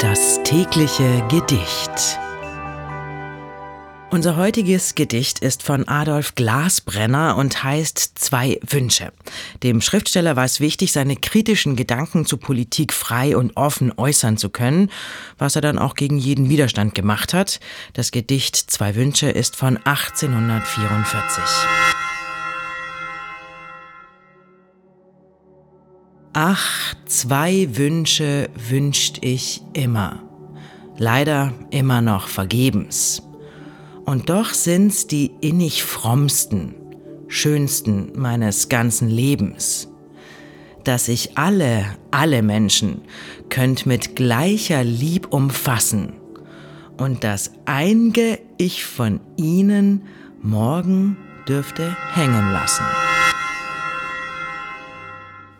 Das tägliche Gedicht. Unser heutiges Gedicht ist von Adolf Glasbrenner und heißt Zwei Wünsche. Dem Schriftsteller war es wichtig, seine kritischen Gedanken zur Politik frei und offen äußern zu können, was er dann auch gegen jeden Widerstand gemacht hat. Das Gedicht Zwei Wünsche ist von 1844. Ach, zwei Wünsche wünscht ich immer, leider immer noch vergebens. Und doch sind's die innig frommsten, schönsten meines ganzen Lebens. Dass ich alle, alle Menschen könnt mit gleicher Lieb umfassen und das einge ich von ihnen morgen dürfte hängen lassen.